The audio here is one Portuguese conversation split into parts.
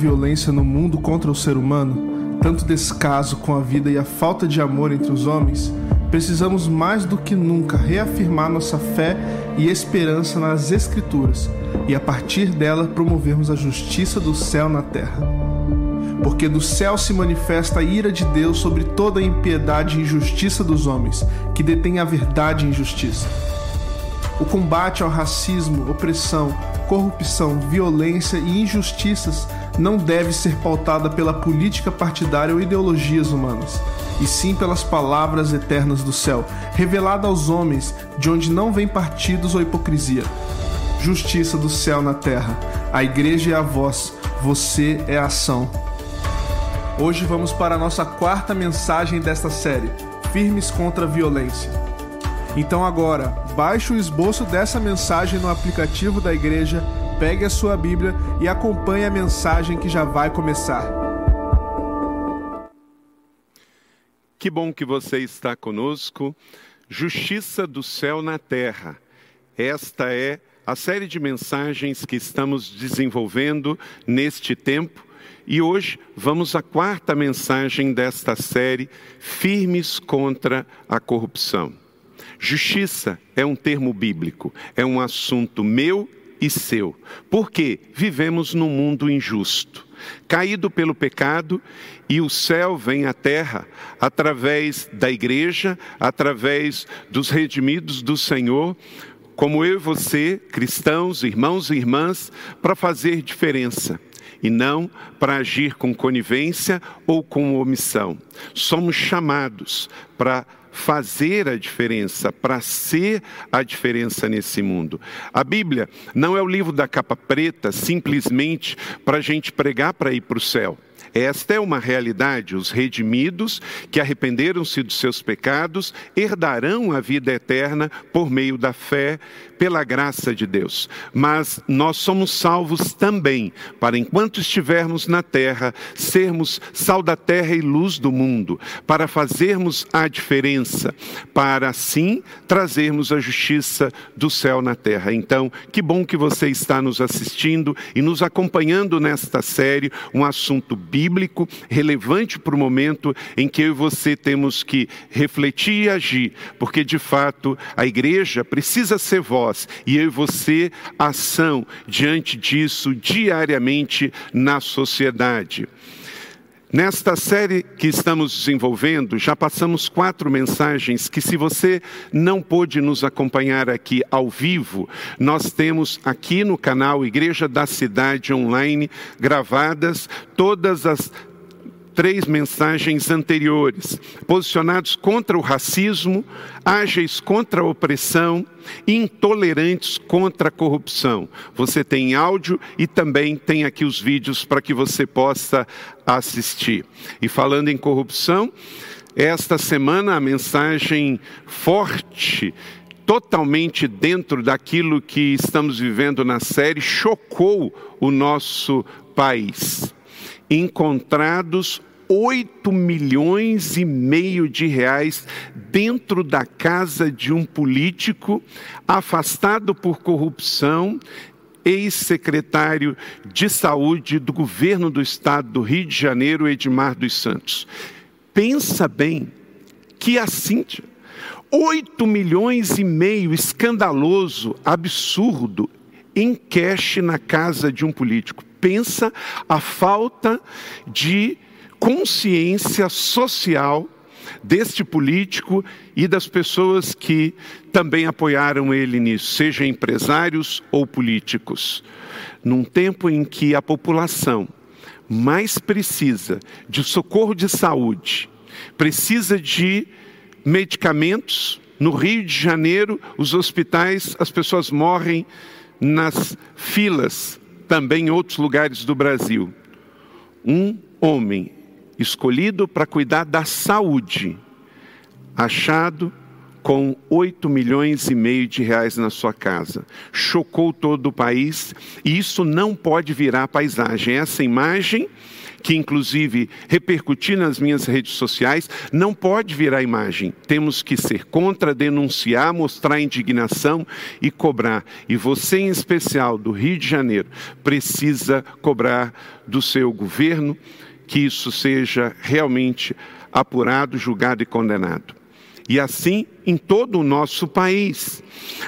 violência no mundo contra o ser humano, tanto descaso com a vida e a falta de amor entre os homens, precisamos mais do que nunca reafirmar nossa fé e esperança nas Escrituras e, a partir dela, promovermos a justiça do céu na terra. Porque do céu se manifesta a ira de Deus sobre toda a impiedade e injustiça dos homens, que detêm a verdade e injustiça. O combate ao racismo, opressão, corrupção, violência e injustiças não deve ser pautada pela política partidária ou ideologias humanas, e sim pelas palavras eternas do céu, revelada aos homens, de onde não vem partidos ou hipocrisia. Justiça do céu na terra. A igreja é a voz, você é a ação. Hoje vamos para a nossa quarta mensagem desta série: Firmes contra a violência. Então agora, baixe o esboço dessa mensagem no aplicativo da igreja pegue a sua Bíblia e acompanhe a mensagem que já vai começar. Que bom que você está conosco. Justiça do céu na terra. Esta é a série de mensagens que estamos desenvolvendo neste tempo. E hoje vamos à quarta mensagem desta série, Firmes contra a Corrupção. Justiça é um termo bíblico, é um assunto meu e seu. Porque vivemos num mundo injusto, caído pelo pecado, e o céu vem à terra através da igreja, através dos redimidos do Senhor, como eu e você, cristãos, irmãos e irmãs, para fazer diferença e não para agir com conivência ou com omissão. Somos chamados para fazer a diferença, para ser a diferença nesse mundo. A Bíblia não é o livro da capa preta simplesmente para a gente pregar para ir para o céu. Esta é uma realidade. Os redimidos que arrependeram-se dos seus pecados herdarão a vida eterna por meio da fé, pela graça de Deus. Mas nós somos salvos também para, enquanto estivermos na terra, sermos sal da terra e luz do mundo, para fazermos a diferença, para assim trazermos a justiça do céu na terra. Então, que bom que você está nos assistindo e nos acompanhando nesta série, um assunto bíblico bíblico relevante para o momento em que eu e você temos que refletir e agir, porque de fato a igreja precisa ser voz e eu e você ação diante disso diariamente na sociedade. Nesta série que estamos desenvolvendo, já passamos quatro mensagens que, se você não pôde nos acompanhar aqui ao vivo, nós temos aqui no canal Igreja da Cidade Online gravadas todas as três mensagens anteriores, posicionados contra o racismo, ágeis contra a opressão, intolerantes contra a corrupção. Você tem áudio e também tem aqui os vídeos para que você possa assistir. E falando em corrupção, esta semana a mensagem forte totalmente dentro daquilo que estamos vivendo na série, chocou o nosso país. Encontrados 8 milhões e meio de reais dentro da casa de um político afastado por corrupção, ex-secretário de saúde do governo do estado do Rio de Janeiro, Edmar dos Santos. Pensa bem que assim, 8 milhões e meio, escandaloso, absurdo, em cash na casa de um político. Pensa a falta de consciência social deste político e das pessoas que também apoiaram ele nisso, seja empresários ou políticos. Num tempo em que a população mais precisa de socorro de saúde, precisa de medicamentos, no Rio de Janeiro, os hospitais, as pessoas morrem nas filas, também em outros lugares do Brasil. Um homem escolhido para cuidar da saúde, achado com 8 milhões e meio de reais na sua casa. Chocou todo o país e isso não pode virar paisagem. Essa imagem que inclusive repercuti nas minhas redes sociais, não pode virar imagem. Temos que ser contra, denunciar, mostrar indignação e cobrar. E você, em especial do Rio de Janeiro, precisa cobrar do seu governo que isso seja realmente apurado, julgado e condenado. E assim em todo o nosso país.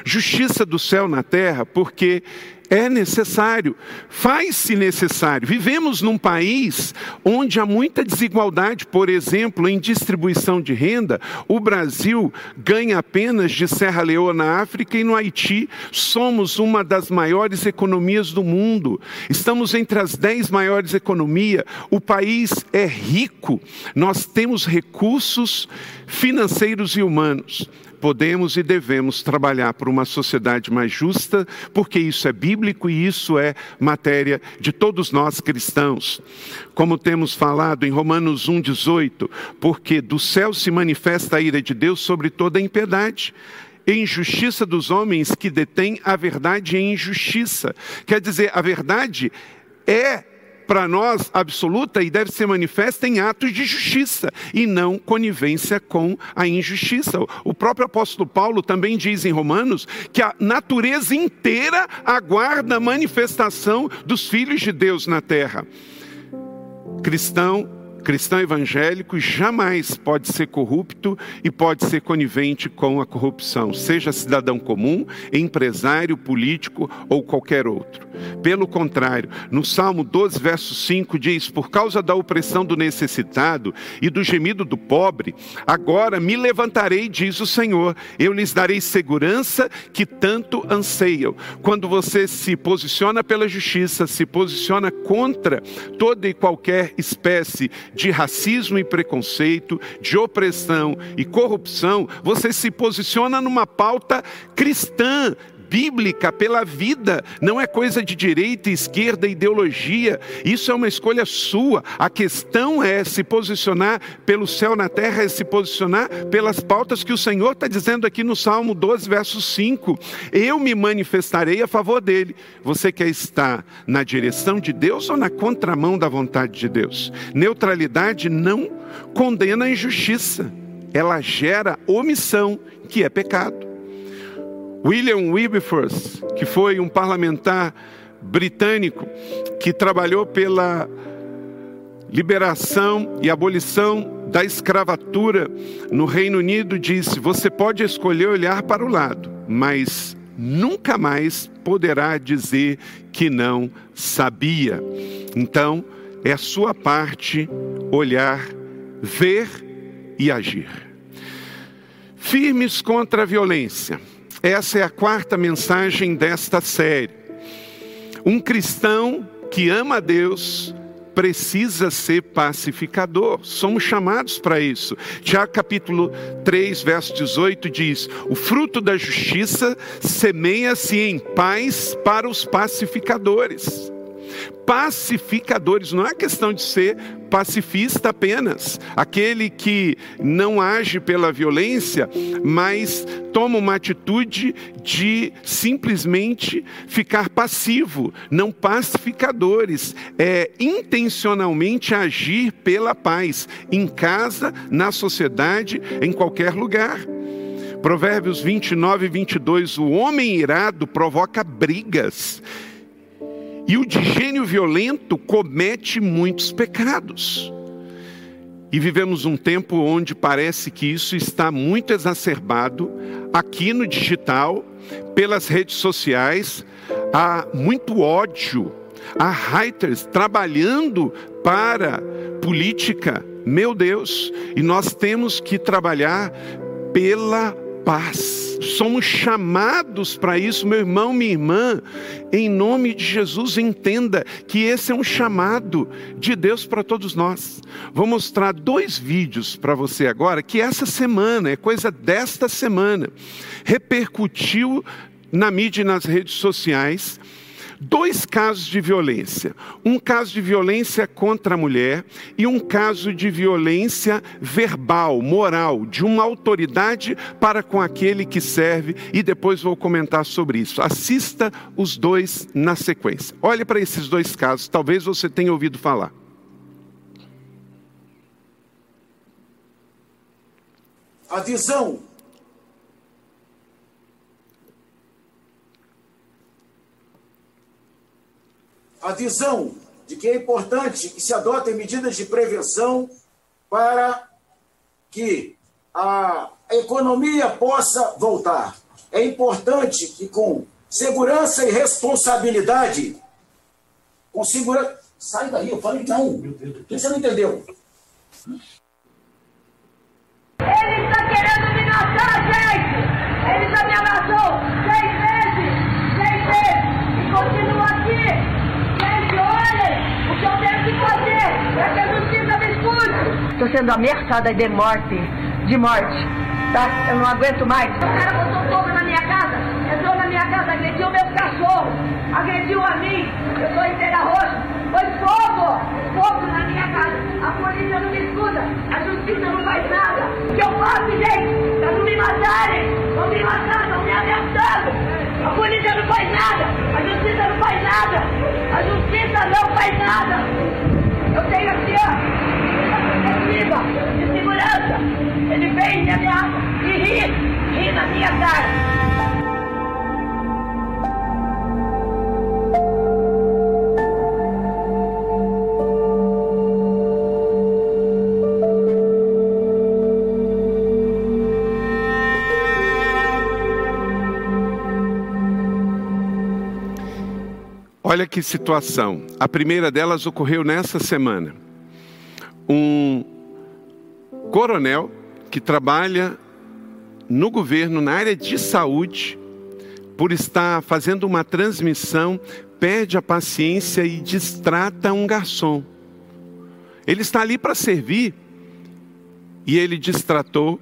Justiça do céu na terra, porque é necessário, faz-se necessário. Vivemos num país onde há muita desigualdade, por exemplo, em distribuição de renda. O Brasil ganha apenas de Serra Leoa na África e no Haiti. Somos uma das maiores economias do mundo. Estamos entre as dez maiores economias. O país é rico. Nós temos recursos financeiros e humanos podemos e devemos trabalhar por uma sociedade mais justa, porque isso é bíblico e isso é matéria de todos nós cristãos. Como temos falado em Romanos 1,18, porque do céu se manifesta a ira de Deus sobre toda a impiedade injustiça dos homens que detêm a verdade em injustiça. Quer dizer, a verdade é para nós absoluta e deve ser manifesta em atos de justiça e não conivência com a injustiça. O próprio apóstolo Paulo também diz em Romanos que a natureza inteira aguarda a manifestação dos filhos de Deus na terra. Cristão cristão evangélico jamais pode ser corrupto e pode ser conivente com a corrupção, seja cidadão comum, empresário, político ou qualquer outro. Pelo contrário, no Salmo 12, verso 5 diz: Por causa da opressão do necessitado e do gemido do pobre, agora me levantarei, diz o Senhor, eu lhes darei segurança que tanto anseiam. Quando você se posiciona pela justiça, se posiciona contra toda e qualquer espécie de racismo e preconceito, de opressão e corrupção, você se posiciona numa pauta cristã, bíblica pela vida, não é coisa de direita, esquerda, ideologia. Isso é uma escolha sua. A questão é se posicionar pelo céu na terra, é se posicionar pelas pautas que o Senhor está dizendo aqui no Salmo 12, verso 5. Eu me manifestarei a favor dele. Você quer estar na direção de Deus ou na contramão da vontade de Deus? Neutralidade não condena a injustiça, ela gera omissão, que é pecado. William Wilberforce, que foi um parlamentar britânico que trabalhou pela liberação e abolição da escravatura no Reino Unido, disse: Você pode escolher olhar para o lado, mas nunca mais poderá dizer que não sabia. Então, é a sua parte olhar, ver e agir. Firmes contra a violência essa é a quarta mensagem desta série. Um cristão que ama a Deus precisa ser pacificador. Somos chamados para isso. Tiago capítulo 3, verso 18 diz: "O fruto da justiça semeia-se em paz para os pacificadores." Pacificadores. Não é questão de ser pacifista apenas, aquele que não age pela violência, mas toma uma atitude de simplesmente ficar passivo, não pacificadores, é intencionalmente agir pela paz, em casa, na sociedade, em qualquer lugar. Provérbios 29 e 22, o homem irado provoca brigas e o de gênio violento comete muitos pecados. E vivemos um tempo onde parece que isso está muito exacerbado aqui no digital, pelas redes sociais, há muito ódio, há haters trabalhando para política, meu Deus, e nós temos que trabalhar pela paz. Somos chamados para isso, meu irmão, minha irmã. Em nome de Jesus, entenda que esse é um chamado de Deus para todos nós. Vou mostrar dois vídeos para você agora, que essa semana, é coisa desta semana, repercutiu na mídia e nas redes sociais dois casos de violência: um caso de violência contra a mulher e um caso de violência verbal, moral, de uma autoridade para com aquele que serve, e depois vou comentar sobre isso. Assista os dois na sequência. Olhe para esses dois casos, talvez você tenha ouvido falar. Atenção! A visão de que é importante que se adotem medidas de prevenção para que a economia possa voltar. É importante que, com segurança e responsabilidade, com segurança. Sai daí, eu falei não. Por que você não entendeu? Ele está querendo me matar, gente! Ele já me abraçou seis vezes! Seis vezes! E continua aqui! Gente, olhem que fazer para que a justiça me escute! Estou sendo ameaçada de morte, de morte, tá? Eu não aguento mais. O cara botou fogo na minha casa, entrou na minha casa, agrediu meus cachorros, agrediu a mim, eu sou inteira roxa, foi fogo! Fogo na minha casa, a polícia não me escuta, a justiça não faz nada. O que eu faço, gente? Pra não me matarem, vão me matar, estão me ameaçando. A polícia não faz nada, a justiça não faz nada, a justiça não faz nada. Eu tenho aqui, ó, protetiva, de segurança. Ele vem e me ameaça e ri, ri na minha cara. Olha que situação. A primeira delas ocorreu nessa semana. Um coronel que trabalha no governo na área de saúde, por estar fazendo uma transmissão, perde a paciência e distrata um garçom. Ele está ali para servir e ele distratou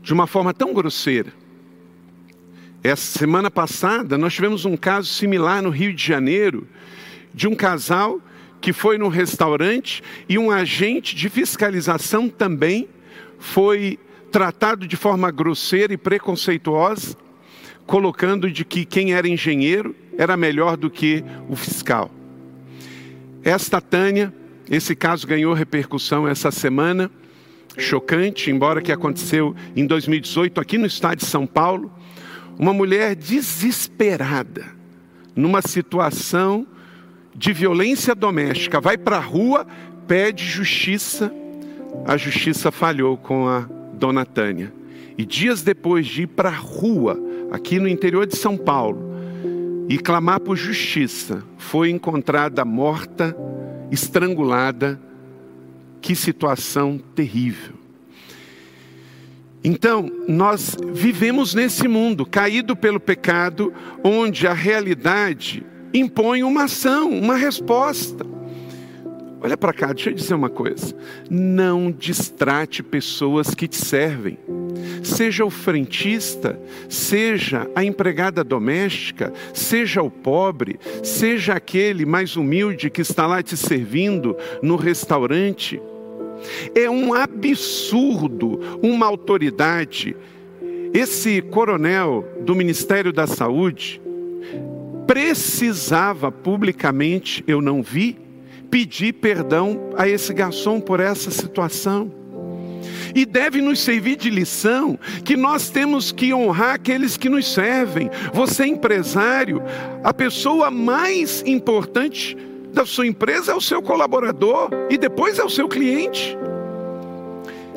de uma forma tão grosseira essa semana passada, nós tivemos um caso similar no Rio de Janeiro, de um casal que foi num restaurante e um agente de fiscalização também foi tratado de forma grosseira e preconceituosa, colocando de que quem era engenheiro era melhor do que o fiscal. Esta Tânia, esse caso ganhou repercussão essa semana, chocante, embora que aconteceu em 2018 aqui no estado de São Paulo uma mulher desesperada, numa situação de violência doméstica, vai para a rua, pede justiça, a justiça falhou com a dona Tânia. E dias depois de ir para a rua, aqui no interior de São Paulo, e clamar por justiça, foi encontrada morta, estrangulada. Que situação terrível. Então, nós vivemos nesse mundo caído pelo pecado, onde a realidade impõe uma ação, uma resposta. Olha para cá, deixa eu dizer uma coisa. Não distrate pessoas que te servem. Seja o frentista, seja a empregada doméstica, seja o pobre, seja aquele mais humilde que está lá te servindo no restaurante. É um absurdo uma autoridade. Esse coronel do Ministério da Saúde precisava publicamente, eu não vi, pedir perdão a esse garçom por essa situação. E deve nos servir de lição que nós temos que honrar aqueles que nos servem. Você, empresário, a pessoa mais importante da sua empresa é o seu colaborador e depois é o seu cliente.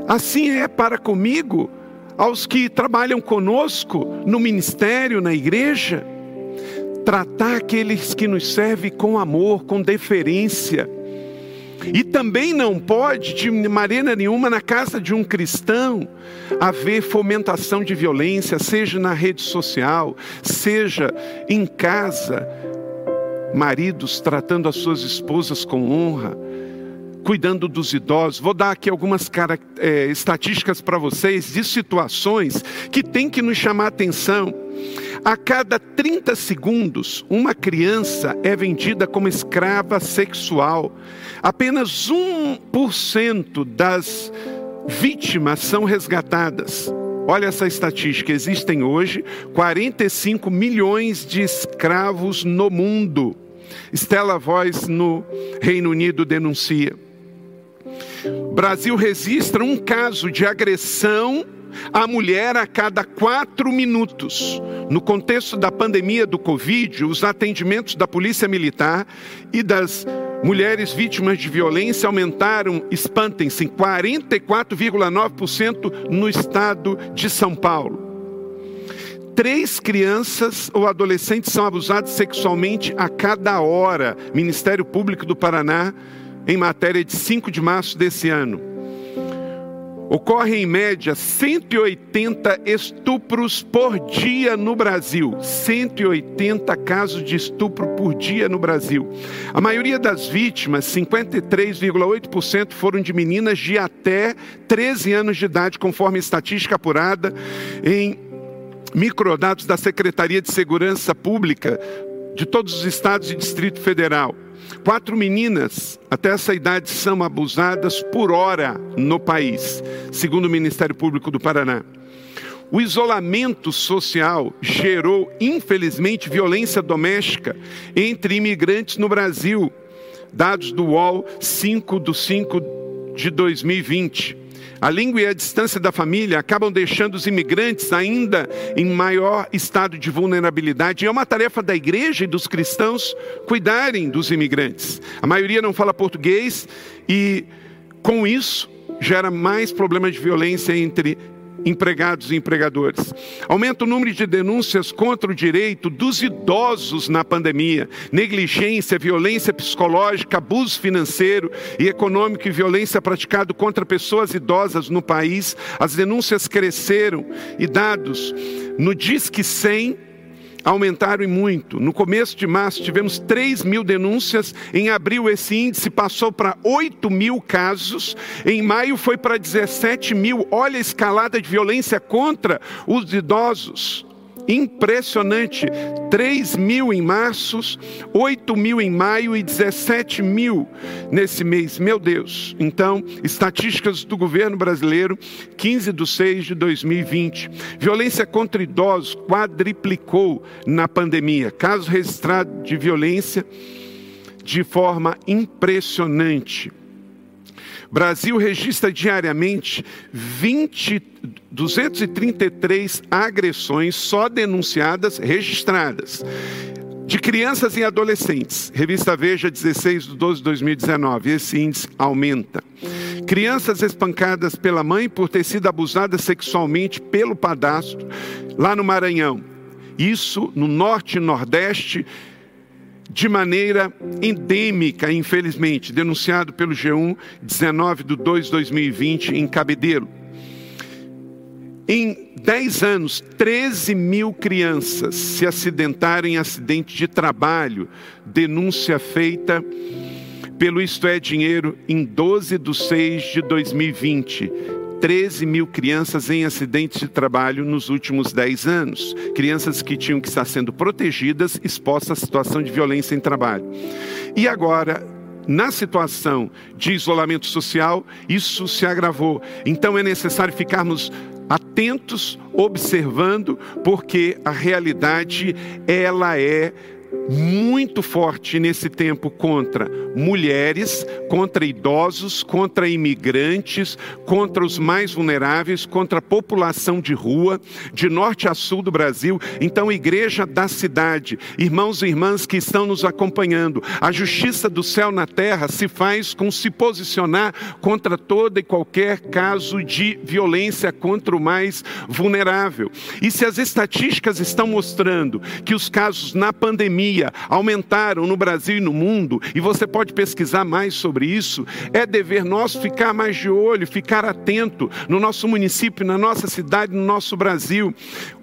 Assim é para comigo, aos que trabalham conosco no ministério, na igreja, tratar aqueles que nos servem com amor, com deferência. E também não pode, de maneira nenhuma, na casa de um cristão, haver fomentação de violência, seja na rede social, seja em casa, maridos tratando as suas esposas com honra, cuidando dos idosos. Vou dar aqui algumas é, estatísticas para vocês de situações que tem que nos chamar a atenção. A cada 30 segundos, uma criança é vendida como escrava sexual. Apenas 1% das vítimas são resgatadas. Olha essa estatística: existem hoje 45 milhões de escravos no mundo. Stella Voice no Reino Unido denuncia. Brasil registra um caso de agressão à mulher a cada quatro minutos. No contexto da pandemia do Covid, os atendimentos da Polícia Militar e das mulheres vítimas de violência aumentaram, espantem-se, 44,9% no estado de São Paulo. Três crianças ou adolescentes são abusadas sexualmente a cada hora. Ministério Público do Paraná, em matéria de 5 de março desse ano. Ocorrem em média 180 estupros por dia no Brasil. 180 casos de estupro por dia no Brasil. A maioria das vítimas, 53,8%, foram de meninas de até 13 anos de idade, conforme estatística apurada em microdados da Secretaria de Segurança Pública de todos os estados e Distrito Federal. Quatro meninas até essa idade são abusadas por hora no país, segundo o Ministério Público do Paraná. O isolamento social gerou, infelizmente, violência doméstica entre imigrantes no Brasil. Dados do UOL 5 de 5 de 2020. A língua e a distância da família acabam deixando os imigrantes ainda em maior estado de vulnerabilidade. E é uma tarefa da igreja e dos cristãos cuidarem dos imigrantes. A maioria não fala português e, com isso, gera mais problemas de violência entre empregados e empregadores. Aumenta o número de denúncias contra o direito dos idosos na pandemia. Negligência, violência psicológica, abuso financeiro e econômico e violência praticado contra pessoas idosas no país. As denúncias cresceram e dados no Disque 100 aumentaram e muito. No começo de março tivemos 3 mil denúncias, em abril esse índice passou para 8 mil casos, em maio foi para 17 mil. Olha a escalada de violência contra os idosos. Impressionante. 3 mil em março, 8 mil em maio e 17 mil nesse mês. Meu Deus. Então, estatísticas do governo brasileiro, 15 de 6 de 2020. Violência contra idosos quadriplicou na pandemia. Caso registrado de violência de forma impressionante. Brasil registra diariamente 20, 233 agressões só denunciadas, registradas. De crianças e adolescentes, revista Veja 16 de 12 de 2019, esse índice aumenta. Crianças espancadas pela mãe por ter sido abusadas sexualmente pelo padastro, lá no Maranhão. Isso no norte e nordeste de maneira endêmica, infelizmente, denunciado pelo G1, 19 de 2 de 2020, em Cabedelo. Em 10 anos, 13 mil crianças se acidentaram em acidente de trabalho, denúncia feita pelo Isto é Dinheiro em 12 de 6 de 2020. 13 mil crianças em acidentes de trabalho nos últimos 10 anos. Crianças que tinham que estar sendo protegidas, expostas à situação de violência em trabalho. E agora, na situação de isolamento social, isso se agravou. Então é necessário ficarmos atentos, observando, porque a realidade ela é muito forte nesse tempo contra mulheres, contra idosos, contra imigrantes, contra os mais vulneráveis, contra a população de rua, de norte a sul do Brasil. Então, igreja da cidade, irmãos e irmãs que estão nos acompanhando, a justiça do céu na terra se faz com se posicionar contra toda e qualquer caso de violência contra o mais vulnerável. E se as estatísticas estão mostrando que os casos na pandemia pandemia aumentaram no Brasil e no mundo, e você pode pesquisar mais sobre isso, é dever nosso ficar mais de olho, ficar atento no nosso município, na nossa cidade, no nosso Brasil,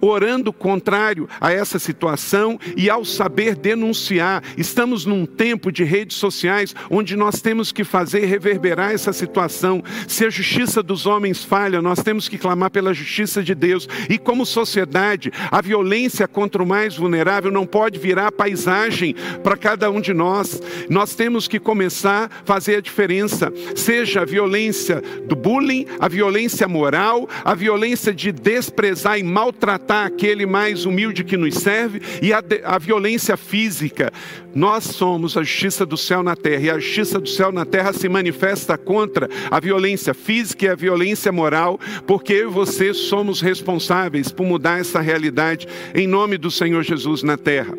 orando contrário a essa situação e ao saber denunciar. Estamos num tempo de redes sociais onde nós temos que fazer reverberar essa situação. Se a justiça dos homens falha, nós temos que clamar pela justiça de Deus. E como sociedade, a violência contra o mais vulnerável não pode virar paisagem aprendizagem para cada um de nós. Nós temos que começar a fazer a diferença, seja a violência do bullying, a violência moral, a violência de desprezar e maltratar aquele mais humilde que nos serve e a, a violência física. Nós somos a justiça do céu na terra e a justiça do céu na terra se manifesta contra a violência física e a violência moral, porque eu e você somos responsáveis por mudar essa realidade em nome do Senhor Jesus na terra.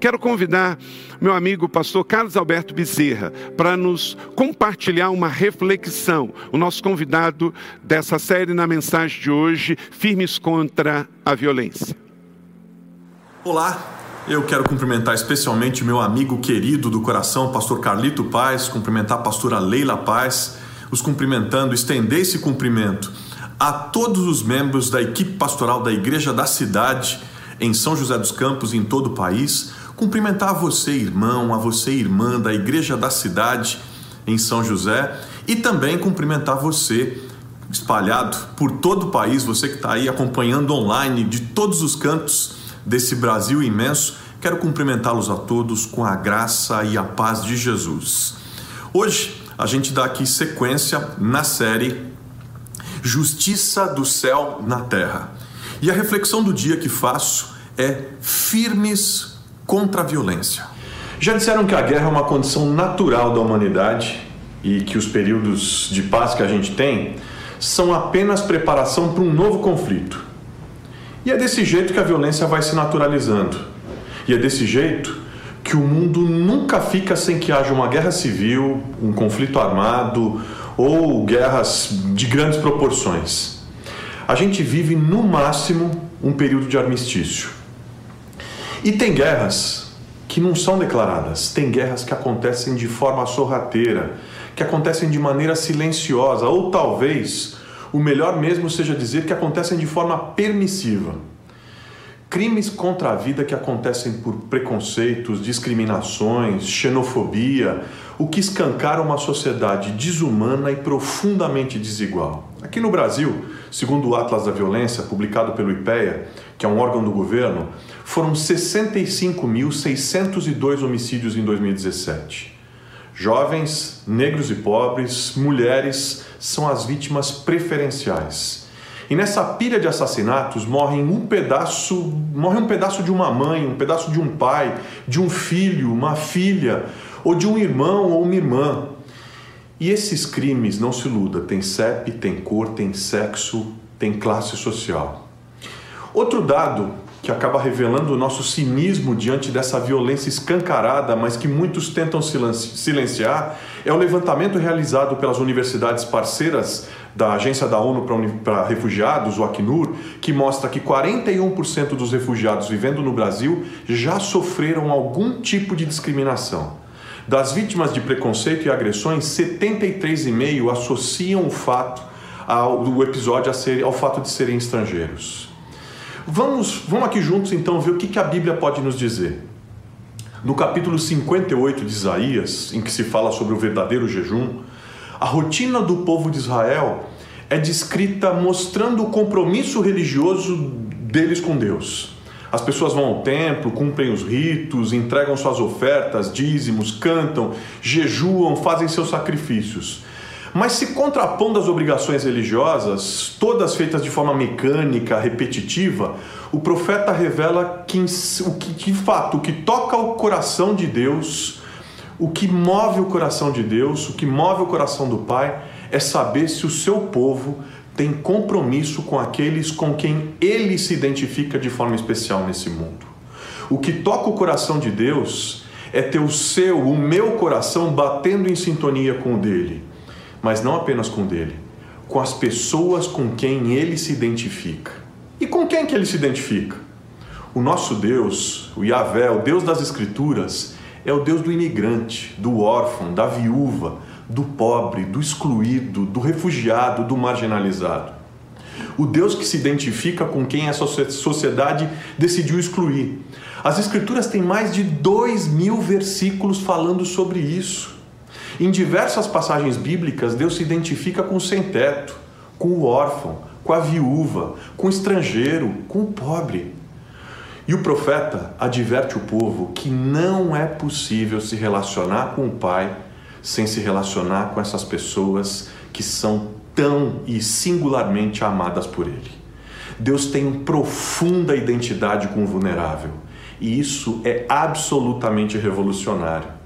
Quero convidar meu amigo pastor Carlos Alberto Bezerra para nos compartilhar uma reflexão. O nosso convidado dessa série na mensagem de hoje, Firmes contra a Violência. Olá, eu quero cumprimentar especialmente meu amigo querido do coração, pastor Carlito Paz, cumprimentar a pastora Leila Paz, os cumprimentando, estender esse cumprimento a todos os membros da equipe pastoral da Igreja da Cidade em São José dos Campos, em todo o país, cumprimentar a você, irmão, a você, irmã da Igreja da Cidade em São José e também cumprimentar você espalhado por todo o país, você que está aí acompanhando online de todos os cantos desse Brasil imenso. Quero cumprimentá-los a todos com a graça e a paz de Jesus. Hoje a gente dá aqui sequência na série Justiça do Céu na Terra. E a reflexão do dia que faço é firmes contra a violência. Já disseram que a guerra é uma condição natural da humanidade e que os períodos de paz que a gente tem são apenas preparação para um novo conflito. E é desse jeito que a violência vai se naturalizando. E é desse jeito que o mundo nunca fica sem que haja uma guerra civil, um conflito armado ou guerras de grandes proporções. A gente vive no máximo um período de armistício. E tem guerras que não são declaradas, tem guerras que acontecem de forma sorrateira, que acontecem de maneira silenciosa, ou talvez o melhor mesmo seja dizer que acontecem de forma permissiva. Crimes contra a vida que acontecem por preconceitos, discriminações, xenofobia, o que escancara uma sociedade desumana e profundamente desigual. Aqui no Brasil, segundo o Atlas da Violência, publicado pelo IPEA, que é um órgão do governo, foram 65.602 homicídios em 2017. Jovens, negros e pobres, mulheres são as vítimas preferenciais. E nessa pilha de assassinatos morrem um pedaço, morre um pedaço de uma mãe, um pedaço de um pai, de um filho, uma filha, ou de um irmão ou uma irmã. E esses crimes, não se iluda, tem CEP, tem cor, tem sexo, tem classe social. Outro dado que acaba revelando o nosso cinismo diante dessa violência escancarada, mas que muitos tentam silenciar, é o levantamento realizado pelas universidades parceiras da Agência da ONU para Refugiados, o Acnur, que mostra que 41% dos refugiados vivendo no Brasil já sofreram algum tipo de discriminação. Das vítimas de preconceito e agressões, 73,5% associam o fato ao, do episódio ser, ao fato de serem estrangeiros. Vamos, vamos aqui juntos então ver o que, que a Bíblia pode nos dizer. No capítulo 58 de Isaías, em que se fala sobre o verdadeiro jejum, a rotina do povo de Israel é descrita mostrando o compromisso religioso deles com Deus. As pessoas vão ao templo, cumprem os ritos, entregam suas ofertas, dízimos, cantam, jejuam, fazem seus sacrifícios. Mas se contrapondo às obrigações religiosas, todas feitas de forma mecânica, repetitiva, o profeta revela que, o que, de fato, o que toca o coração de Deus o que move o coração de Deus, o que move o coração do Pai, é saber se o seu povo tem compromisso com aqueles com quem ele se identifica de forma especial nesse mundo. O que toca o coração de Deus é ter o seu, o meu coração batendo em sintonia com o dele, mas não apenas com dele, com as pessoas com quem ele se identifica. E com quem que ele se identifica? O nosso Deus, o Yahvé, o Deus das Escrituras, é o Deus do imigrante, do órfão, da viúva, do pobre, do excluído, do refugiado, do marginalizado. O Deus que se identifica com quem a sociedade decidiu excluir. As Escrituras têm mais de dois mil versículos falando sobre isso. Em diversas passagens bíblicas, Deus se identifica com o sem-teto, com o órfão, com a viúva, com o estrangeiro, com o pobre. E o profeta adverte o povo que não é possível se relacionar com o Pai sem se relacionar com essas pessoas que são tão e singularmente amadas por Ele. Deus tem profunda identidade com o vulnerável e isso é absolutamente revolucionário.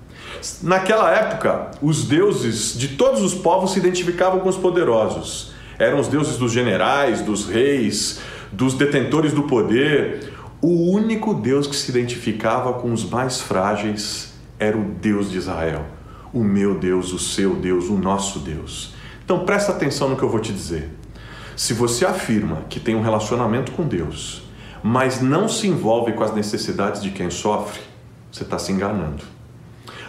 Naquela época, os deuses de todos os povos se identificavam com os poderosos. Eram os deuses dos generais, dos reis, dos detentores do poder. O único Deus que se identificava com os mais frágeis era o Deus de Israel. O meu Deus, o seu Deus, o nosso Deus. Então presta atenção no que eu vou te dizer. Se você afirma que tem um relacionamento com Deus, mas não se envolve com as necessidades de quem sofre, você está se enganando.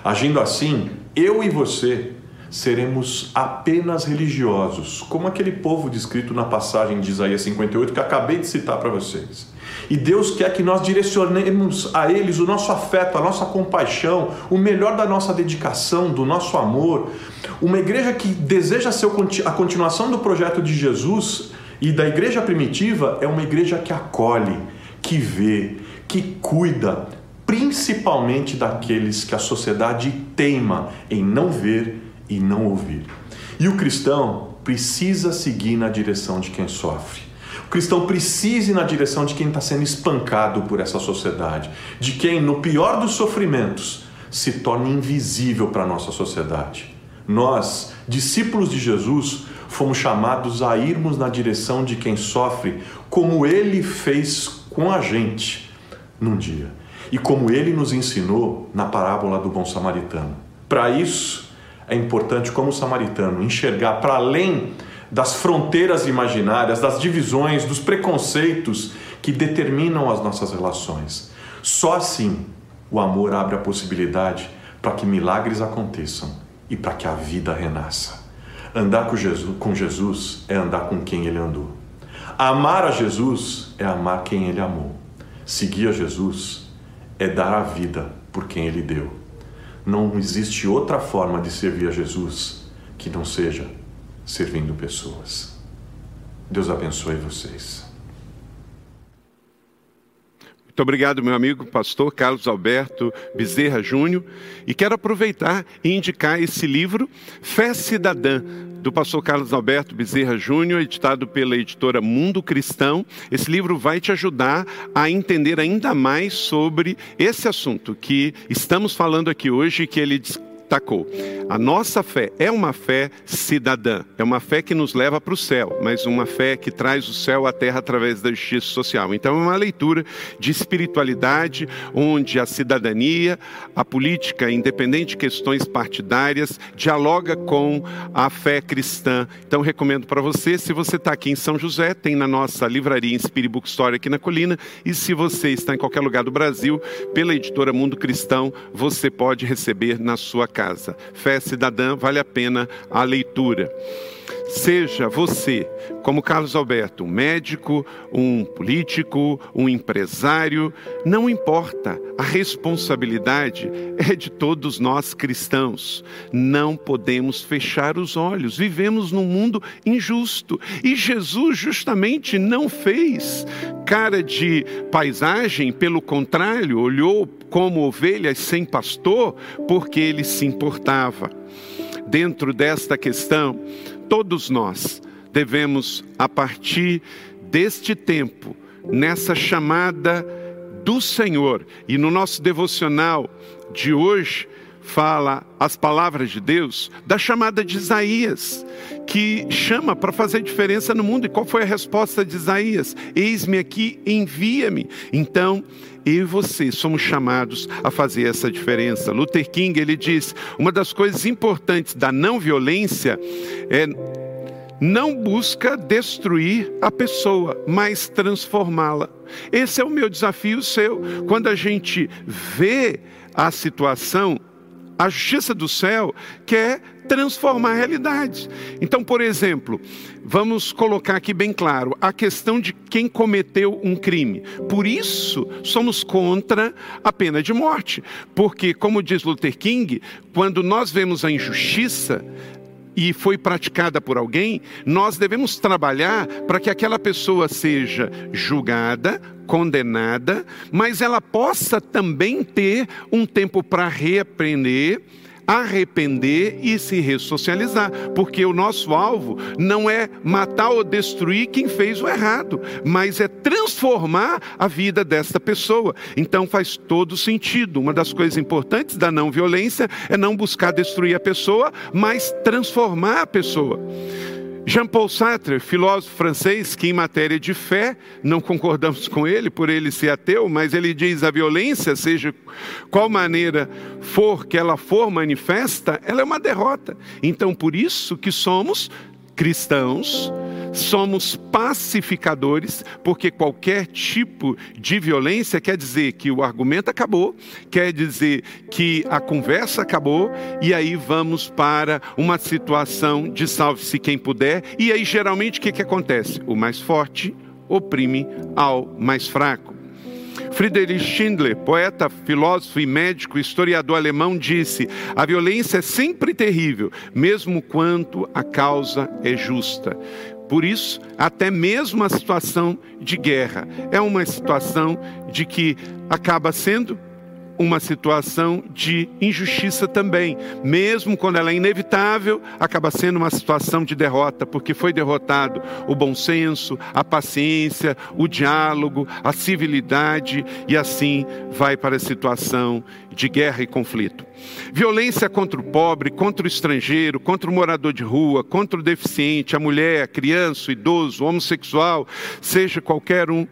Agindo assim, eu e você seremos apenas religiosos, como aquele povo descrito na passagem de Isaías 58 que acabei de citar para vocês. E Deus quer que nós direcionemos a eles o nosso afeto, a nossa compaixão, o melhor da nossa dedicação, do nosso amor. Uma igreja que deseja ser a continuação do projeto de Jesus e da igreja primitiva é uma igreja que acolhe, que vê, que cuida, principalmente daqueles que a sociedade teima em não ver e não ouvir. E o cristão precisa seguir na direção de quem sofre. O cristão precisa ir na direção de quem está sendo espancado por essa sociedade, de quem, no pior dos sofrimentos, se torna invisível para a nossa sociedade. Nós, discípulos de Jesus, fomos chamados a irmos na direção de quem sofre, como ele fez com a gente num dia. E como ele nos ensinou na parábola do bom samaritano. Para isso, é importante, como samaritano, enxergar para além das fronteiras imaginárias, das divisões, dos preconceitos que determinam as nossas relações. Só assim o amor abre a possibilidade para que milagres aconteçam e para que a vida renasça. Andar com Jesus, com Jesus é andar com quem ele andou. Amar a Jesus é amar quem ele amou. Seguir a Jesus é dar a vida por quem ele deu. Não existe outra forma de servir a Jesus que não seja servindo pessoas. Deus abençoe vocês. Muito obrigado, meu amigo pastor Carlos Alberto Bezerra Júnior. E quero aproveitar e indicar esse livro, Fé Cidadã, do pastor Carlos Alberto Bezerra Júnior, editado pela editora Mundo Cristão. Esse livro vai te ajudar a entender ainda mais sobre esse assunto que estamos falando aqui hoje, que ele A nossa fé é uma fé cidadã, é uma fé que nos leva para o céu, mas uma fé que traz o céu à terra através da justiça social. Então, é uma leitura de espiritualidade, onde a cidadania, a política, independente de questões partidárias, dialoga com a fé cristã. Então, recomendo para você, se você está aqui em São José, tem na nossa livraria Inspire Book Story aqui na Colina, e se você está em qualquer lugar do Brasil, pela editora Mundo Cristão, você pode receber na sua casa casa. Fé cidadã vale a pena a leitura. Seja você, como Carlos Alberto, um médico, um político, um empresário, não importa, a responsabilidade é de todos nós cristãos. Não podemos fechar os olhos, vivemos num mundo injusto e Jesus justamente não fez cara de paisagem, pelo contrário, olhou como ovelhas sem pastor, porque ele se importava. Dentro desta questão, todos nós devemos, a partir deste tempo, nessa chamada do Senhor, e no nosso devocional de hoje, fala as palavras de Deus da chamada de Isaías, que chama para fazer diferença no mundo. E qual foi a resposta de Isaías? Eis-me aqui, envia-me. Então, eu e você somos chamados a fazer essa diferença. Luther King, ele diz, uma das coisas importantes da não violência é não busca destruir a pessoa, mas transformá-la. Esse é o meu desafio seu. Quando a gente vê a situação, a justiça do céu quer transformar a realidade. Então, por exemplo, vamos colocar aqui bem claro a questão de quem cometeu um crime. Por isso, somos contra a pena de morte, porque, como diz Luther King, quando nós vemos a injustiça, e foi praticada por alguém, nós devemos trabalhar para que aquela pessoa seja julgada, condenada, mas ela possa também ter um tempo para reaprender arrepender e se ressocializar, porque o nosso alvo não é matar ou destruir quem fez o errado, mas é transformar a vida desta pessoa. Então faz todo sentido. Uma das coisas importantes da não violência é não buscar destruir a pessoa, mas transformar a pessoa. Jean-Paul Sartre, filósofo francês, que em matéria de fé, não concordamos com ele por ele ser ateu, mas ele diz a violência, seja qual maneira for que ela for manifesta, ela é uma derrota. Então, por isso que somos cristãos, somos pacificadores, porque qualquer tipo de violência quer dizer que o argumento acabou, quer dizer que a conversa acabou, e aí vamos para uma situação de salve-se quem puder, e aí geralmente o que, que acontece? O mais forte oprime ao mais fraco. Friedrich Schindler, poeta, filósofo e médico, historiador alemão, disse: a violência é sempre terrível, mesmo quanto a causa é justa. Por isso, até mesmo a situação de guerra é uma situação de que acaba sendo uma situação de injustiça também, mesmo quando ela é inevitável, acaba sendo uma situação de derrota, porque foi derrotado o bom senso, a paciência, o diálogo, a civilidade e assim vai para a situação de guerra e conflito. Violência contra o pobre, contra o estrangeiro, contra o morador de rua, contra o deficiente, a mulher, a criança, o idoso, o homossexual, seja qualquer um,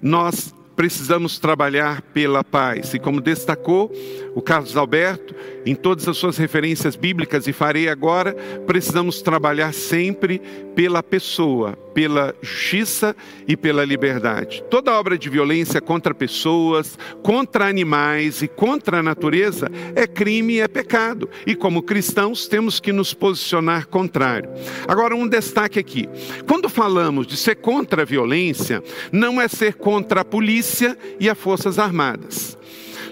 nós precisamos trabalhar pela paz. E como destacou o Carlos Alberto, em todas as suas referências bíblicas, e farei agora, precisamos trabalhar sempre pela pessoa, pela justiça e pela liberdade. Toda obra de violência contra pessoas, contra animais e contra a natureza é crime e é pecado. E como cristãos temos que nos posicionar contrário. Agora, um destaque aqui: quando falamos de ser contra a violência, não é ser contra a polícia e as Forças Armadas.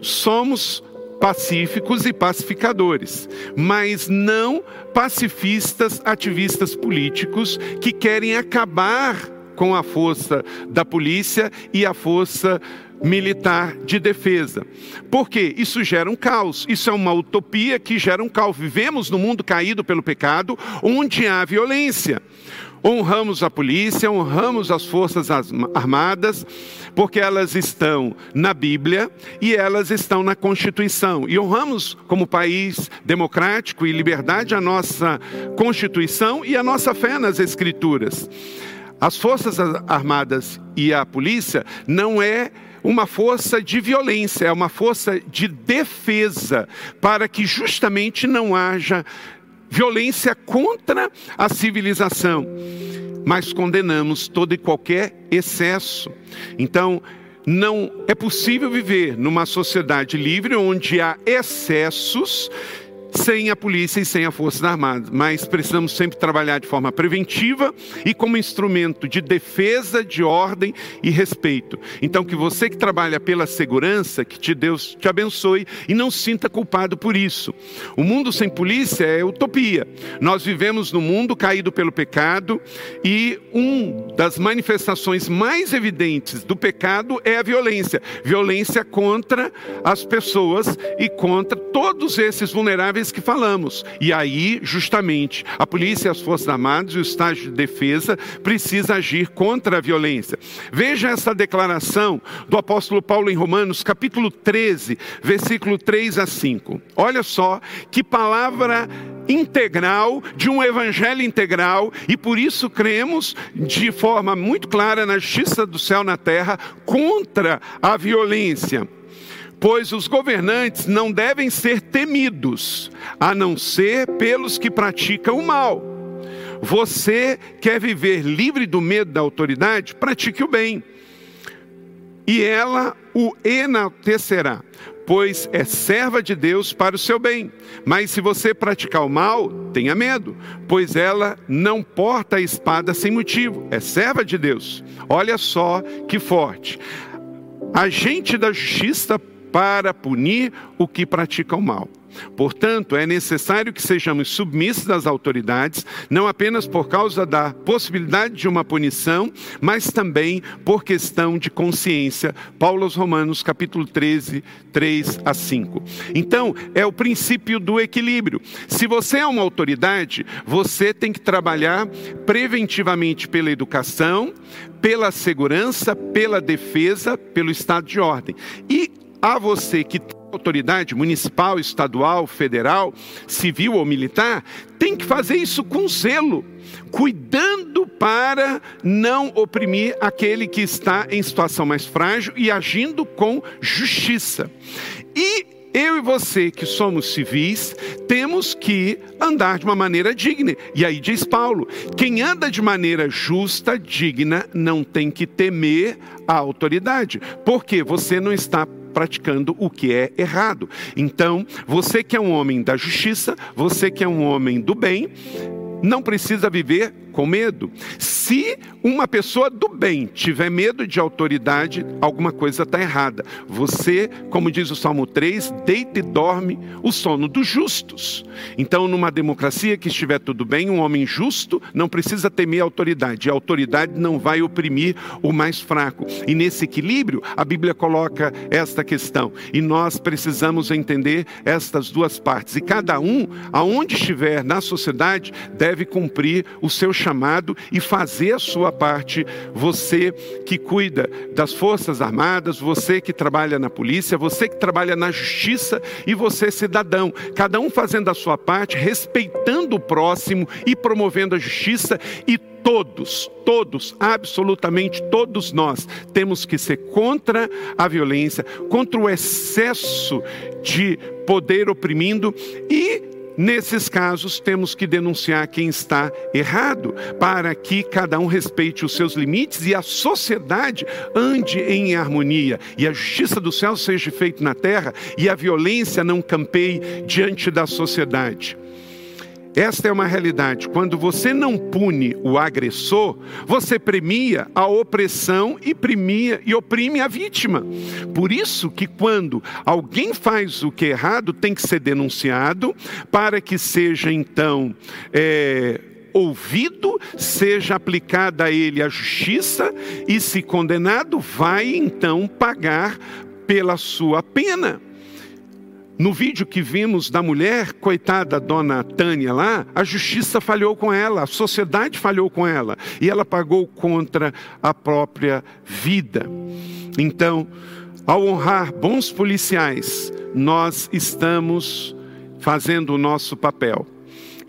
Somos pacíficos e pacificadores, mas não pacifistas, ativistas políticos que querem acabar com a força da polícia e a força militar de defesa. Porque isso gera um caos, isso é uma utopia que gera um caos. Vivemos num mundo caído pelo pecado, onde há violência. Honramos a polícia, honramos as forças armadas, porque elas estão na Bíblia e elas estão na Constituição. E honramos, como país democrático e liberdade, a nossa Constituição e a nossa fé nas Escrituras. As Forças Armadas e a polícia não é uma força de violência, é uma força de defesa, para que justamente não haja violência contra a civilização, mas condenamos todo e qualquer excesso. Então, não é possível viver numa sociedade livre onde há excessos sem a polícia e sem a Força Armada, mas precisamos sempre trabalhar de forma preventiva e como instrumento de defesa, de ordem e respeito. Então, que você que trabalha pela segurança, que te Deus te abençoe e não sinta culpado por isso. O mundo sem polícia é utopia. Nós vivemos num mundo caído pelo pecado e uma das manifestações mais evidentes do pecado é a violência. Violência contra as pessoas e contra todos esses vulneráveis que falamos. E aí, justamente, a polícia, as Forças Armadas e o estágio de defesa precisa agir contra a violência. Veja essa declaração do apóstolo Paulo em Romanos, capítulo 13, versículo 3 a 5. Olha só que palavra integral, de um evangelho integral, e por isso cremos de forma muito clara na justiça do céu na terra contra a violência. Pois os governantes não devem ser temidos, a não ser pelos que praticam o mal. Você quer viver livre do medo da autoridade? Pratique o bem. E ela o enaltecerá, pois é serva de Deus para o seu bem. Mas se você praticar o mal, tenha medo, pois ela não porta a espada sem motivo, é serva de Deus. Olha só que forte. Agente da justiça para punir o que pratica o mal. Portanto, é necessário que sejamos submissos às autoridades, não apenas por causa da possibilidade de uma punição, mas também por questão de consciência. Paulo aos Romanos, capítulo 13, 3 a 5. Então, é o princípio do equilíbrio. Se você é uma autoridade, você tem que trabalhar preventivamente pela educação, pela segurança, pela defesa, pelo estado de ordem. E a você que autoridade municipal, estadual, federal, civil ou militar, tem que fazer isso com zelo, cuidando para não oprimir aquele que está em situação mais frágil e agindo com justiça. E eu e você, que somos civis, temos que andar de uma maneira digna. E aí diz Paulo: quem anda de maneira justa, digna, não tem que temer a autoridade, porque você não está praticando o que é errado. Então, você que é um homem da justiça, você que é um homem do bem, não precisa viver com medo. Se uma pessoa do bem tiver medo de autoridade, alguma coisa está errada. Você, como diz o Salmo 3, deita e dorme o sono dos justos. Então, numa democracia que estiver tudo bem, um homem justo não precisa temer a autoridade. A autoridade não vai oprimir o mais fraco. E nesse equilíbrio, a Bíblia coloca esta questão. E nós precisamos entender estas duas partes. E cada um, aonde estiver na sociedade, deve cumprir o seu chamado e fazer a sua parte. Você que cuida das Forças Armadas, você que trabalha na polícia, você que trabalha na justiça e você, cidadão. Cada um fazendo a sua parte, respeitando o próximo e promovendo a justiça e todos, todos, absolutamente todos nós temos que ser contra a violência, contra o excesso de poder oprimindo e Nesses casos, temos que denunciar quem está errado, para que cada um respeite os seus limites e a sociedade ande em harmonia, e a justiça do céu seja feita na terra e a violência não campeie diante da sociedade. Esta é uma realidade. Quando você não pune o agressor, você premia a opressão e premia e oprime a vítima. Por isso que quando alguém faz o que é errado, tem que ser denunciado para que seja então é, ouvido, seja aplicada a ele a justiça e, se condenado, vai então pagar pela sua pena. No vídeo que vimos da mulher, coitada dona Tânia lá, a justiça falhou com ela, a sociedade falhou com ela e ela pagou contra a própria vida. Então, ao honrar bons policiais, nós estamos fazendo o nosso papel.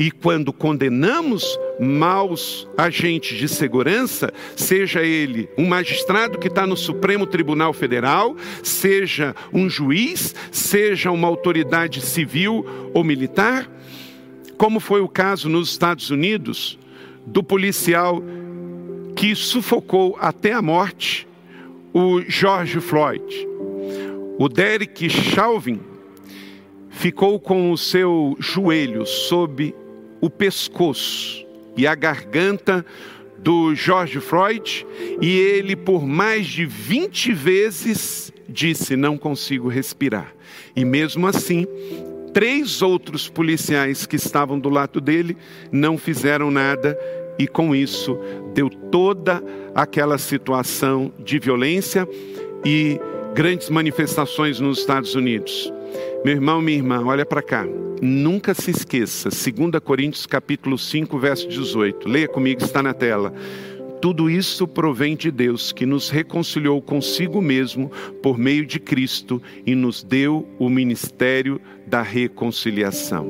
E quando condenamos maus agentes de segurança, seja ele um magistrado que está no Supremo Tribunal Federal, seja um juiz, seja uma autoridade civil ou militar, como foi o caso nos Estados Unidos do policial que sufocou até a morte o George Floyd. O Derek Chauvin ficou com o seu joelho sob o pescoço e a garganta do George Floyd e ele, por mais de 20 vezes, disse: Não consigo respirar. E mesmo assim, três outros policiais que estavam do lado dele não fizeram nada e com isso deu toda aquela situação de violência e grandes manifestações nos Estados Unidos. Meu irmão, minha irmã, olha para cá. Nunca se esqueça, 2 Coríntios capítulo 5, verso 18. Leia comigo, está na tela. Tudo isso provém de Deus, que nos reconciliou consigo mesmo por meio de Cristo e nos deu o ministério da reconciliação.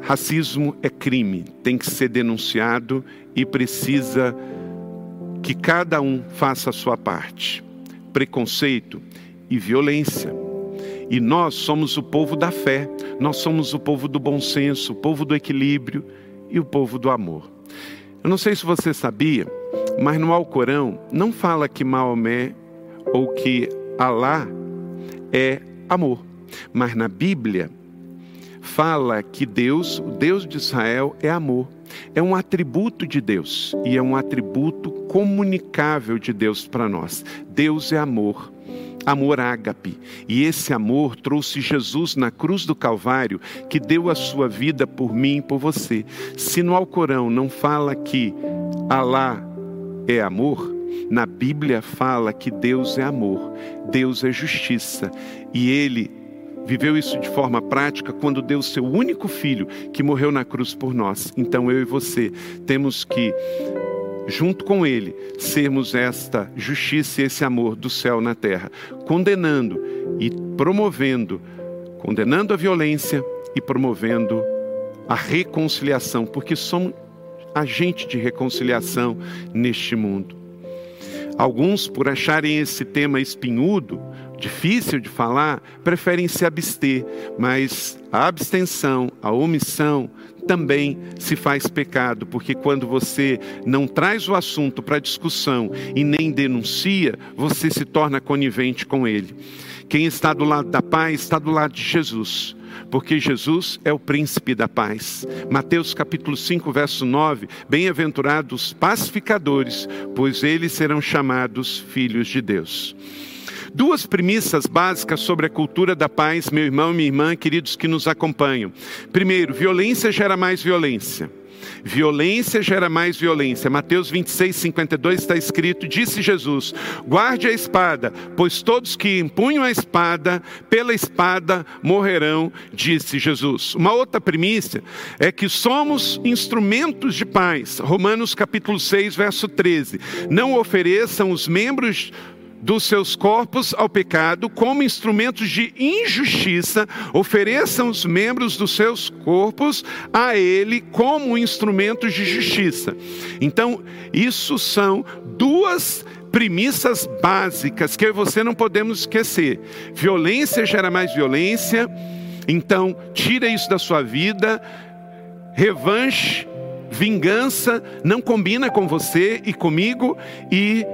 Racismo é crime, tem que ser denunciado e precisa que cada um faça a sua parte. Preconceito e violência e nós somos o povo da fé, nós somos o povo do bom senso, o povo do equilíbrio e o povo do amor. Eu não sei se você sabia, mas no Alcorão não fala que Maomé ou que Alá é amor, mas na Bíblia fala que Deus, o Deus de Israel, é amor. É um atributo de Deus e é um atributo comunicável de Deus para nós. Deus é amor. Amor ágape. E esse amor trouxe Jesus na cruz do Calvário, que deu a sua vida por mim e por você. Se no Alcorão não fala que Alá é amor, na Bíblia fala que Deus é amor, Deus é justiça. E ele viveu isso de forma prática quando deu seu único filho que morreu na cruz por nós. Então eu e você temos que junto com Ele, sermos esta justiça e esse amor do céu na terra, condenando e promovendo, condenando a violência e promovendo a reconciliação, porque somos agente de reconciliação neste mundo. Alguns, por acharem esse tema espinhudo, difícil de falar, preferem se abster, mas a abstenção, a omissão, também se faz pecado, porque quando você não traz o assunto para discussão e nem denuncia, você se torna conivente com ele. Quem está do lado da paz está do lado de Jesus porque Jesus é o príncipe da paz. Mateus capítulo 5, verso 9: Bem-aventurados pacificadores, pois eles serão chamados filhos de Deus. Duas premissas básicas sobre a cultura da paz, meu irmão e minha irmã, queridos que nos acompanham. Primeiro, violência gera mais violência. Violência gera mais violência. Mateus 26, 52 está escrito: Disse Jesus: Guarde a espada, pois todos que empunham a espada, pela espada morrerão, disse Jesus. Uma outra primícia é que somos instrumentos de paz. Romanos capítulo 6, verso 13. Não ofereçam os membros dos seus corpos ao pecado como instrumentos de injustiça, ofereçam os membros dos seus corpos a ele como instrumentos de justiça. Então, isso são duas premissas básicas que você não podemos esquecer. Violência gera mais violência, então tira isso da sua vida. Revanche, vingança não combina com você e comigo e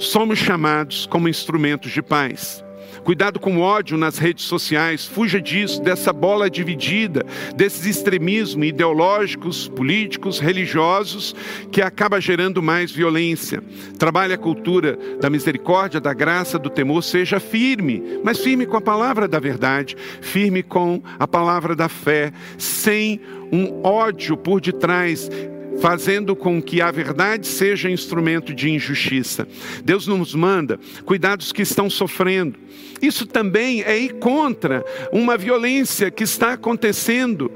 somos chamados como instrumentos de paz. Cuidado com o ódio nas redes sociais, fuja disso, dessa bola dividida, desses extremismos ideológicos, políticos, religiosos, que acaba gerando mais violência. Trabalhe a cultura da misericórdia, da graça, do temor, seja firme, mas firme com a palavra da verdade, firme com a palavra da fé, sem um ódio por detrás fazendo com que a verdade seja instrumento de injustiça. Deus nos manda cuidar dos que estão sofrendo. Isso também é ir contra uma violência que está acontecendo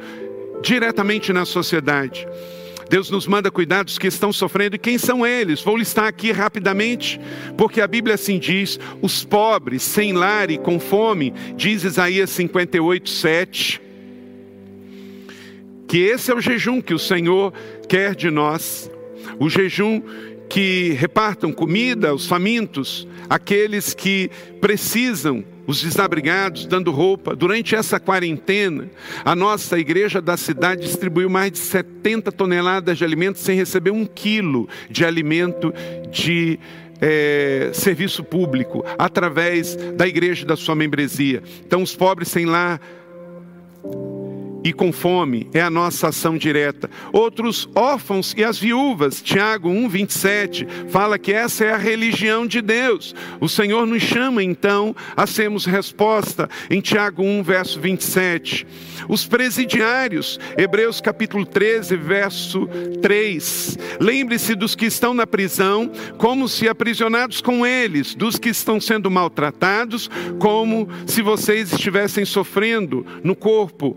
diretamente na sociedade. Deus nos manda cuidar dos que estão sofrendo. E quem são eles? Vou listar aqui rapidamente, porque a Bíblia assim diz: os pobres, sem lar e com fome, diz Isaías 58, 7 que esse é o jejum que o Senhor quer de nós, o jejum que repartam comida aos famintos, aqueles que precisam, os desabrigados, dando roupa. Durante essa quarentena, a nossa igreja da cidade distribuiu mais de 70 toneladas de alimentos sem receber um quilo de alimento de é, serviço público, através da igreja da sua membresia. Então, os pobres sem lá e com fome, é a nossa ação direta. Outros órfãos e as viúvas, Tiago 1, 27, fala que essa é a religião de Deus. O Senhor nos chama então a sermos resposta em Tiago 1, verso 27. Os presidiários, Hebreus capítulo 13, verso 3. Lembre-se dos que estão na prisão, como se aprisionados com eles, dos que estão sendo maltratados, como se vocês estivessem sofrendo no corpo.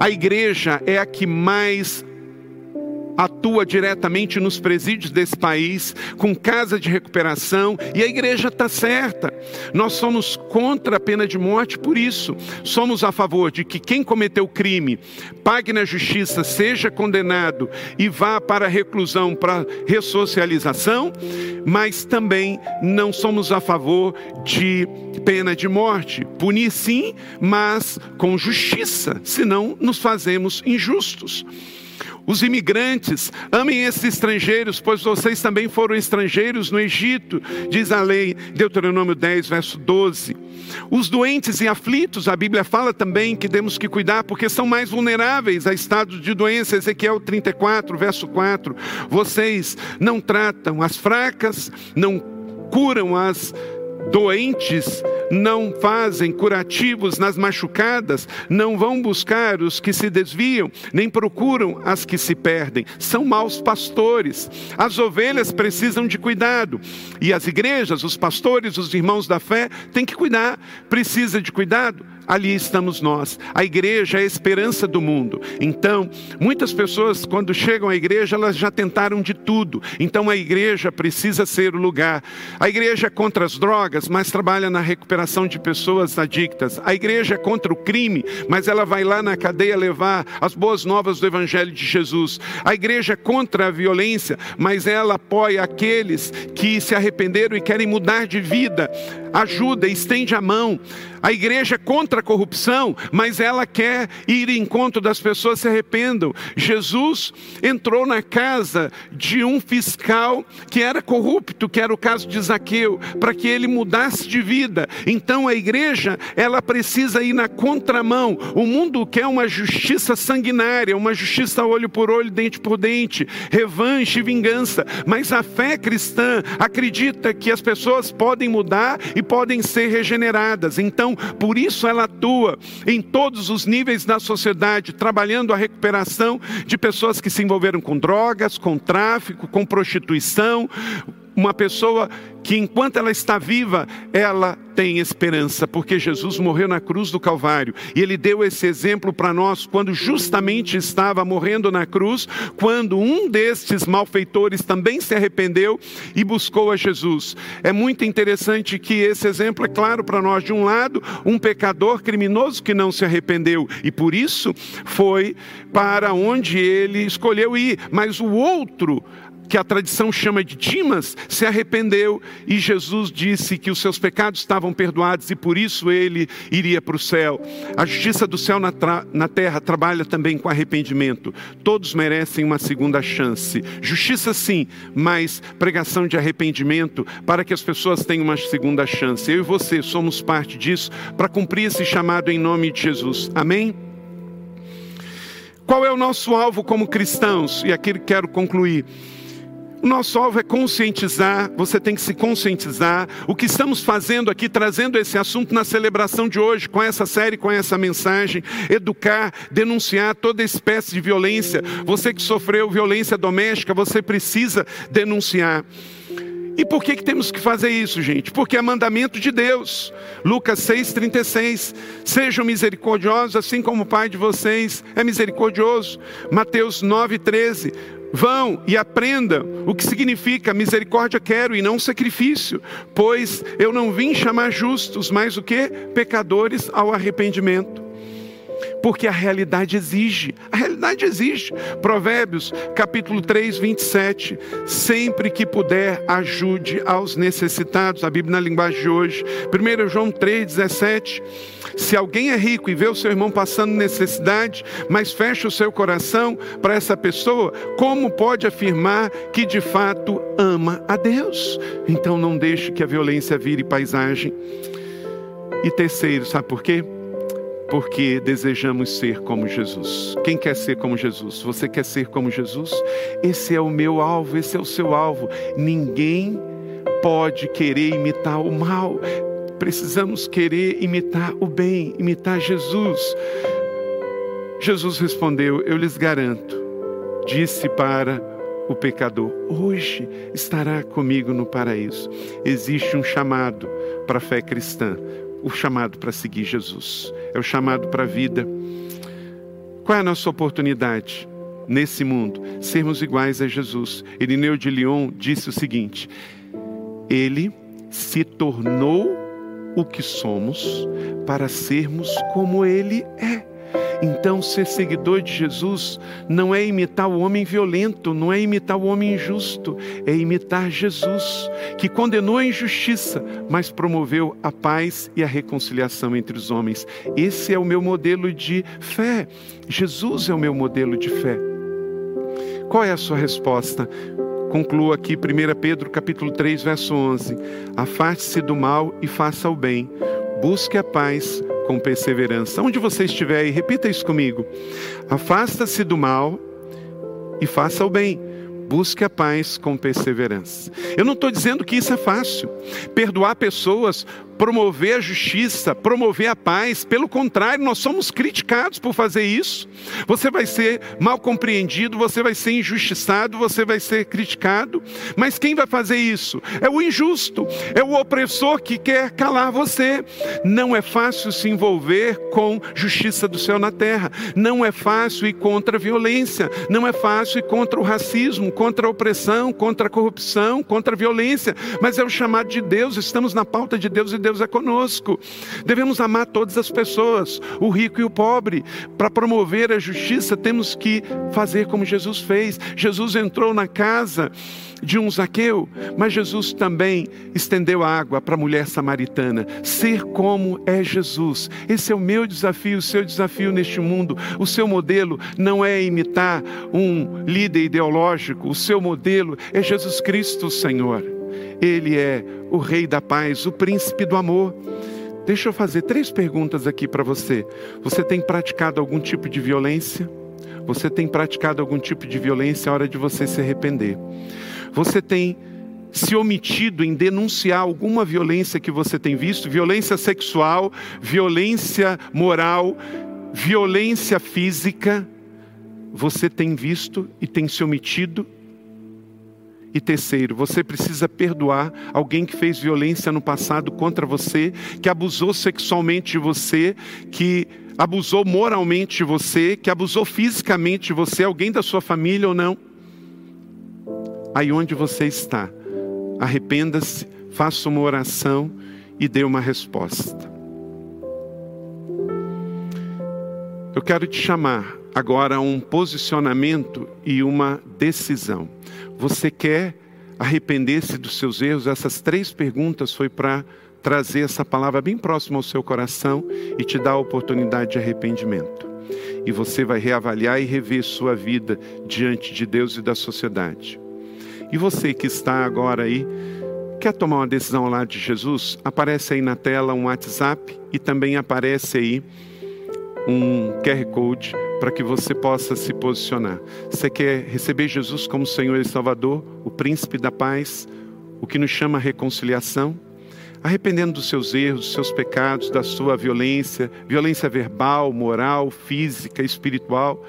A igreja é a que mais atua diretamente nos presídios desse país, com casa de recuperação, e a igreja está certa. Nós somos contra a pena de morte por isso. Somos a favor de que quem cometeu crime pague na justiça, seja condenado e vá para a reclusão, para ressocialização, mas também não somos a favor de pena de morte. Punir sim, mas com justiça, senão nos fazemos injustos. Os imigrantes, amem esses estrangeiros, pois vocês também foram estrangeiros no Egito, diz a lei, Deuteronômio 10, verso 12. Os doentes e aflitos, a Bíblia fala também que temos que cuidar, porque são mais vulneráveis a estados de doença, Ezequiel 34, verso 4. Vocês não tratam as fracas, não curam as doentes não fazem curativos nas machucadas, não vão buscar os que se desviam, nem procuram as que se perdem. São maus pastores. As ovelhas precisam de cuidado. E as igrejas, os pastores, os irmãos da fé, têm que cuidar. Precisa de cuidado? Ali estamos nós. A igreja é a esperança do mundo. Então, muitas pessoas, quando chegam à igreja, elas já tentaram de tudo. Então, a igreja precisa ser o lugar. A igreja é contra as drogas, mas trabalha na recuperação de pessoas adictas. A igreja é contra o crime, mas ela vai lá na cadeia levar as boas novas do Evangelho de Jesus. A igreja é contra a violência, mas ela apoia aqueles que se arrependeram e querem mudar de vida. Ajuda, estende a mão. A igreja é contra a corrupção, mas ela quer ir em encontro das pessoas se arrependam. Jesus entrou na casa de um fiscal que era corrupto, que era o caso de Zaqueu, para que ele mudasse de vida. Então a igreja, ela precisa ir na contramão. O mundo quer uma justiça sanguinária, uma justiça olho por olho, dente por dente, revanche e vingança. Mas a fé cristã acredita que as pessoas podem mudar e podem ser regeneradas. Então por isso ela atua em todos os níveis da sociedade, trabalhando a recuperação de pessoas que se envolveram com drogas, com tráfico, com prostituição, uma pessoa que enquanto ela está viva, ela tem esperança, porque Jesus morreu na cruz do Calvário e ele deu esse exemplo para nós quando justamente estava morrendo na cruz, quando um destes malfeitores também se arrependeu e buscou a Jesus. É muito interessante que esse exemplo é claro para nós. De um lado, um pecador criminoso que não se arrependeu e por isso foi para onde ele escolheu ir, mas o outro que a tradição chama de Dimas, se arrependeu e Jesus disse que os seus pecados estavam perdoados e por isso ele iria para o céu. A justiça do céu na, na terra trabalha também com arrependimento. Todos merecem uma segunda chance. Justiça sim, mas pregação de arrependimento para que as pessoas tenham uma segunda chance. Eu e você somos parte disso para cumprir esse chamado em nome de Jesus. Amém? Qual é o nosso alvo como cristãos? E aqui quero concluir. O nosso alvo é conscientizar, você tem que se conscientizar. O que estamos fazendo aqui, trazendo esse assunto na celebração de hoje, com essa série, com essa mensagem, educar, denunciar toda espécie de violência. Você que sofreu violência doméstica, você precisa denunciar. E por que, que temos que fazer isso, gente? Porque é mandamento de Deus. Lucas 6,36. Sejam misericordiosos, assim como o Pai de vocês é misericordioso. Mateus 9,13. Vão e aprendam o que significa misericórdia quero e não sacrifício, pois eu não vim chamar justos, mas o que? Pecadores ao arrependimento. Porque a realidade exige, a realidade exige. Provérbios, capítulo 3, 27. Sempre que puder, ajude aos necessitados. A Bíblia na linguagem de hoje. 1 João 3, 17 se alguém é rico e vê o seu irmão passando necessidade, mas fecha o seu coração para essa pessoa, como pode afirmar que de fato ama a Deus? Então não deixe que a violência vire paisagem. E terceiro, sabe por quê? Porque desejamos ser como Jesus. Quem quer ser como Jesus? Você quer ser como Jesus? Esse é o meu alvo, esse é o seu alvo. Ninguém pode querer imitar o mal precisamos querer imitar o bem, imitar Jesus. Jesus respondeu: Eu lhes garanto, disse para o pecador: Hoje estará comigo no paraíso. Existe um chamado para a fé cristã, o chamado para seguir Jesus, é o chamado para a vida. Qual é a nossa oportunidade nesse mundo? Sermos iguais a Jesus. Irineu de Lyon disse o seguinte: Ele se tornou o que somos para sermos como Ele é. Então, ser seguidor de Jesus não é imitar o homem violento, não é imitar o homem injusto, é imitar Jesus, que condenou a injustiça, mas promoveu a paz e a reconciliação entre os homens. Esse é o meu modelo de fé. Jesus é o meu modelo de fé. Qual é a sua resposta? Concluo aqui 1 Pedro capítulo 3, verso 11. Afaste-se do mal e faça o bem. Busque a paz com perseverança. Onde você estiver aí, repita isso comigo. Afasta-se do mal e faça o bem. busque a paz com perseverança. Eu não estou dizendo que isso é fácil. Perdoar pessoas promover a justiça, promover a paz. Pelo contrário, nós somos criticados por fazer isso. Você vai ser mal compreendido, você vai ser injustiçado, você vai ser criticado. Mas quem vai fazer isso? É o injusto, é o opressor que quer calar você. Não é fácil se envolver com justiça do céu na terra. Não é fácil ir contra a violência. Não é fácil ir contra o racismo, contra a opressão, contra a corrupção, contra a violência. Mas é o chamado de Deus. Estamos na pauta de Deus e Deus Deus é conosco. Devemos amar todas as pessoas, o rico e o pobre. Para promover a justiça, temos que fazer como Jesus fez. Jesus entrou na casa de um Zaqueu, mas Jesus também estendeu a água para a mulher samaritana. Ser como é Jesus. Esse é o meu desafio, o seu desafio neste mundo. O seu modelo não é imitar um líder ideológico, o seu modelo é Jesus Cristo, Senhor. Ele é o Rei da paz, o príncipe do amor. Deixa eu fazer três perguntas aqui para você. Você tem praticado algum tipo de violência? Você tem praticado algum tipo de violência a hora de você se arrepender? Você tem se omitido em denunciar alguma violência que você tem visto? Violência sexual, violência moral, violência física? Você tem visto e tem se omitido e terceiro, você precisa perdoar alguém que fez violência no passado contra você, que abusou sexualmente de você, que abusou moralmente de você, que abusou fisicamente de você, alguém da sua família ou não. Aí onde você está, arrependa-se, faça uma oração e dê uma resposta. Eu quero te chamar agora um posicionamento e uma decisão. Você quer arrepender-se dos seus erros? Essas três perguntas foi para trazer essa palavra bem próxima ao seu coração e te dar a oportunidade de arrependimento. E você vai reavaliar e rever sua vida diante de Deus e da sociedade. E você que está agora aí, quer tomar uma decisão ao lado de Jesus? Aparece aí na tela um WhatsApp e também aparece aí um QR Code para que você possa se posicionar. Você quer receber Jesus como Senhor e Salvador, o príncipe da paz, o que nos chama reconciliação? Arrependendo dos seus erros, dos seus pecados, da sua violência, violência verbal, moral, física, espiritual.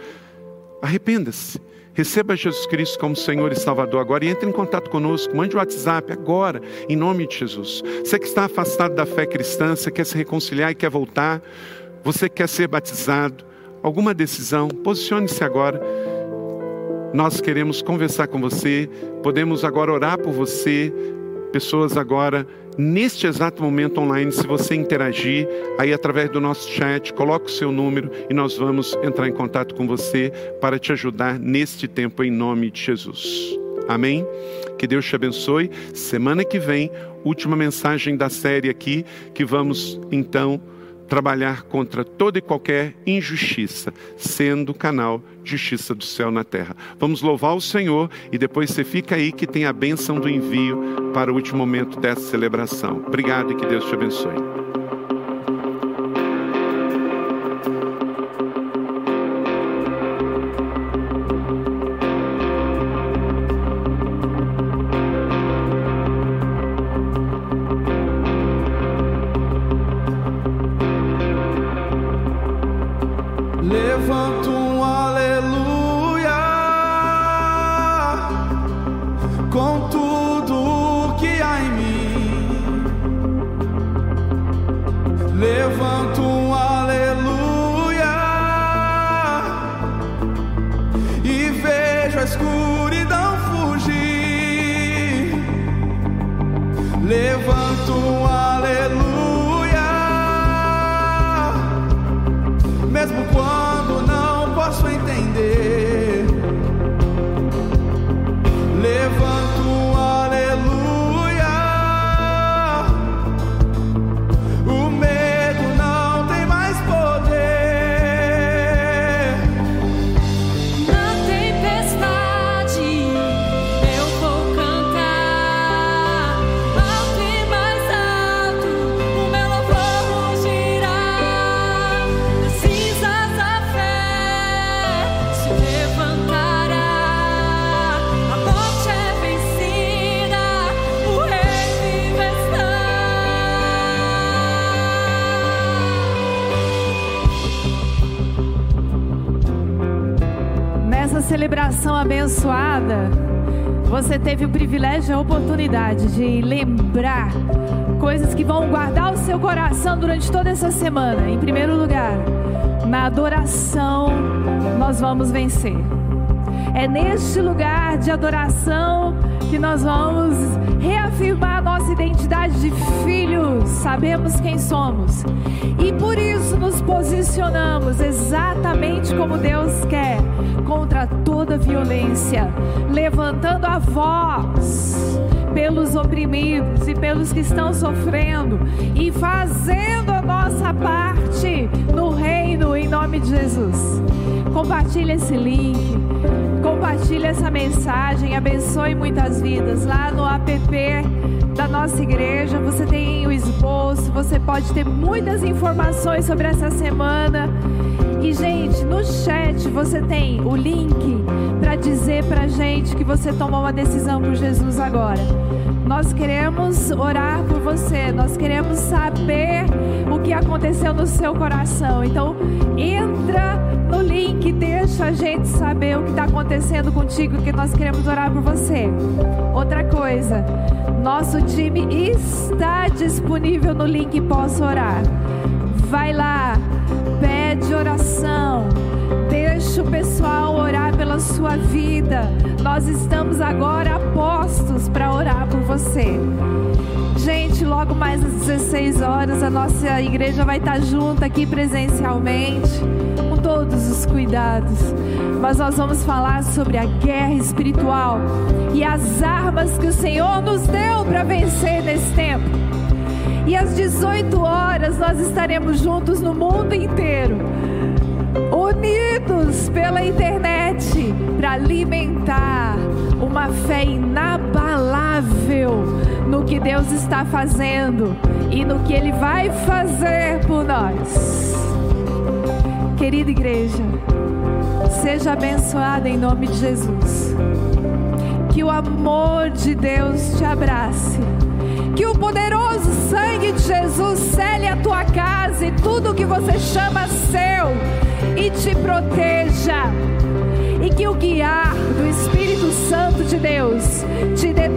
Arrependa-se. Receba Jesus Cristo como Senhor e Salvador agora e entre em contato conosco. Mande o um WhatsApp agora, em nome de Jesus. Você que está afastado da fé cristã, você quer se reconciliar e quer voltar, você quer ser batizado, alguma decisão, posicione-se agora. Nós queremos conversar com você, podemos agora orar por você, pessoas agora, neste exato momento online, se você interagir, aí através do nosso chat, coloque o seu número e nós vamos entrar em contato com você para te ajudar neste tempo em nome de Jesus. Amém? Que Deus te abençoe. Semana que vem, última mensagem da série aqui, que vamos então trabalhar contra toda e qualquer injustiça, sendo canal de justiça do céu na terra. Vamos louvar o Senhor e depois você fica aí que tem a bênção do envio para o último momento dessa celebração. Obrigado e que Deus te abençoe. com tudo. Oração abençoada, você teve o privilégio e a oportunidade de lembrar coisas que vão guardar o seu coração durante toda essa semana. Em primeiro lugar, na adoração nós vamos vencer. É neste lugar de adoração que nós vamos reafirmar nossa identidade de filhos, sabemos quem somos e por isso nos posicionamos exatamente como Deus quer contra toda violência, levantando a voz pelos oprimidos e pelos que estão sofrendo e fazendo a nossa parte no reino em nome de Jesus. Compartilhe esse link, compartilhe essa mensagem, abençoe muitas vidas lá no app da nossa igreja. Você tem o esboço, você pode ter muitas informações sobre essa semana. E, gente, no chat você tem o link para dizer pra gente que você tomou uma decisão por Jesus agora. Nós queremos orar por você, nós queremos saber o que aconteceu no seu coração. Então, entra no link, deixa a gente saber o que está acontecendo contigo, que nós queremos orar por você. Outra coisa, nosso time está disponível no link Posso Orar. Vai lá, pede oração. Deixa o pessoal orar pela sua vida. Nós estamos agora postos para orar por você. Gente, logo mais às 16 horas a nossa igreja vai estar junto aqui presencialmente, com todos os cuidados. Mas nós vamos falar sobre a guerra espiritual e as armas que o Senhor nos deu para vencer nesse tempo. E às 18 horas nós estaremos juntos no mundo inteiro, unidos pela internet, para alimentar uma fé inabalável no que Deus está fazendo e no que Ele vai fazer por nós. Querida igreja, seja abençoada em nome de Jesus. Que o amor de Deus te abrace que o poderoso sangue de Jesus cele a tua casa e tudo que você chama seu e te proteja. E que o guiar do Espírito Santo de Deus te dê